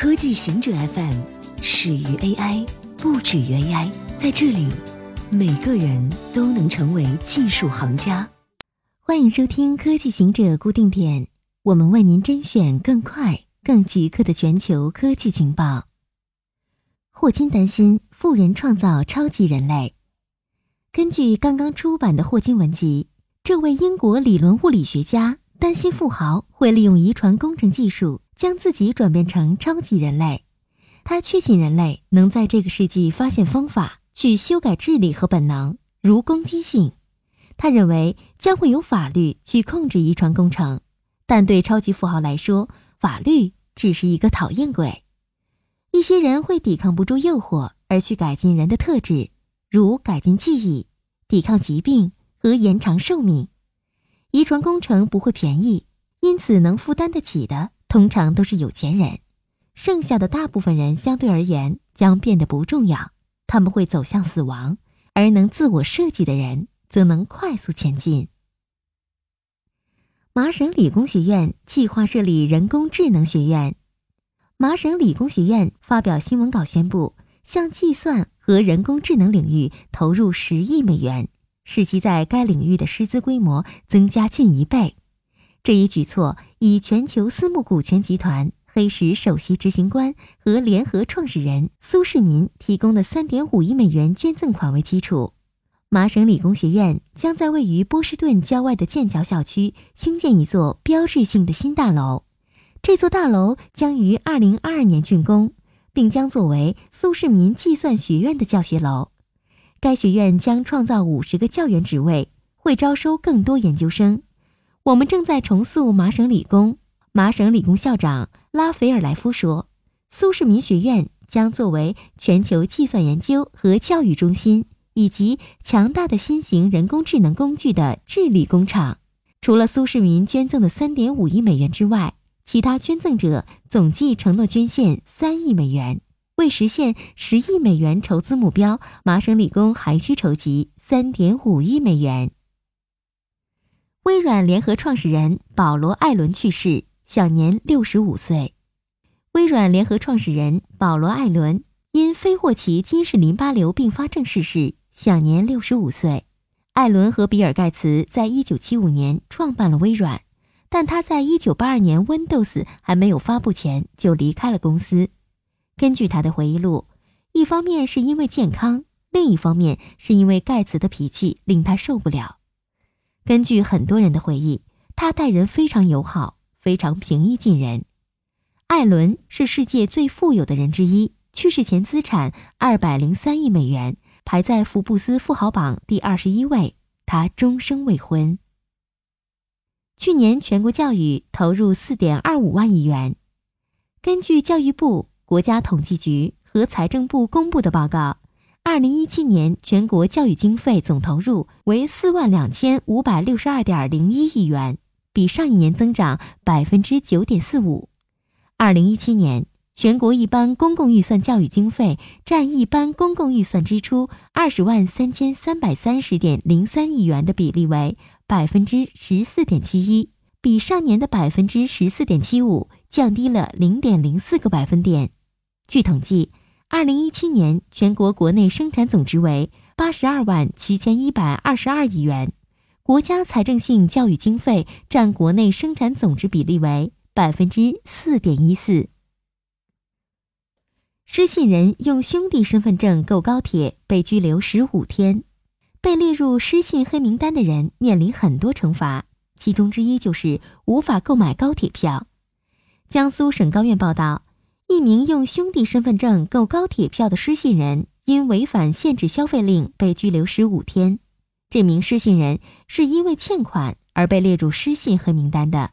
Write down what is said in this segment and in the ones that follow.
科技行者 FM 始于 AI，不止于 AI。在这里，每个人都能成为技术行家。欢迎收听科技行者固定点，我们为您甄选更快、更即刻的全球科技情报。霍金担心富人创造超级人类。根据刚刚出版的霍金文集，这位英国理论物理学家担心富豪会利用遗传工程技术。将自己转变成超级人类，他确信人类能在这个世纪发现方法去修改智力和本能，如攻击性。他认为将会有法律去控制遗传工程，但对超级富豪来说，法律只是一个讨厌鬼。一些人会抵抗不住诱惑而去改进人的特质，如改进记忆、抵抗疾病和延长寿命。遗传工程不会便宜，因此能负担得起的。通常都是有钱人，剩下的大部分人相对而言将变得不重要，他们会走向死亡，而能自我设计的人则能快速前进。麻省理工学院计划设立人工智能学院。麻省理工学院发表新闻稿宣布，向计算和人工智能领域投入十亿美元，使其在该领域的师资规模增加近一倍。这一举措以全球私募股权集团黑石首席执行官和联合创始人苏世民提供的3.5亿美元捐赠款为基础。麻省理工学院将在位于波士顿郊外的剑桥校区兴建一座标志性的新大楼。这座大楼将于2022年竣工，并将作为苏世民计算学院的教学楼。该学院将创造50个教员职位，会招收更多研究生。我们正在重塑麻省理工。麻省理工校长拉斐尔莱夫说：“苏世民学院将作为全球计算研究和教育中心，以及强大的新型人工智能工具的智力工厂。除了苏世民捐赠的3.5亿美元之外，其他捐赠者总计承诺捐献3亿美元。为实现10亿美元筹资目标，麻省理工还需筹集3.5亿美元。”微软联合创始人保罗·艾伦去世，享年六十五岁。微软联合创始人保罗·艾伦因非霍奇金氏淋巴瘤并发症逝世，享年六十五岁。艾伦和比尔·盖茨在一九七五年创办了微软，但他在一九八二年 Windows 还没有发布前就离开了公司。根据他的回忆录，一方面是因为健康，另一方面是因为盖茨的脾气令他受不了。根据很多人的回忆，他待人非常友好，非常平易近人。艾伦是世界最富有的人之一，去世前资产二百零三亿美元，排在福布斯富豪榜第二十一位。他终生未婚。去年全国教育投入四点二五万亿元。根据教育部、国家统计局和财政部公布的报告。二零一七年全国教育经费总投入为四万两千五百六十二点零一亿元，比上一年增长百分之九点四五。二零一七年全国一般公共预算教育经费占一般公共预算支出二十万三千三百三十点零三亿元的比例为百分之十四点七一，比上年的百分之十四点七五降低了零点零四个百分点。据统计。二零一七年全国国内生产总值为八十二万七千一百二十二亿元，国家财政性教育经费占国内生产总值比例为百分之四点一四。失信人用兄弟身份证购高铁被拘留十五天，被列入失信黑名单的人面临很多惩罚，其中之一就是无法购买高铁票。江苏省高院报道。一名用兄弟身份证购高铁票的失信人，因违反限制消费令被拘留十五天。这名失信人是因为欠款而被列入失信黑名单的。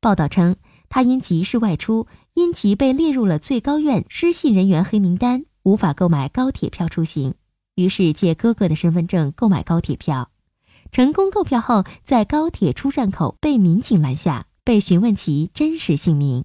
报道称，他因急事外出，因其被列入了最高院失信人员黑名单，无法购买高铁票出行，于是借哥哥的身份证购买高铁票，成功购票后，在高铁出站口被民警拦下，被询问其真实姓名。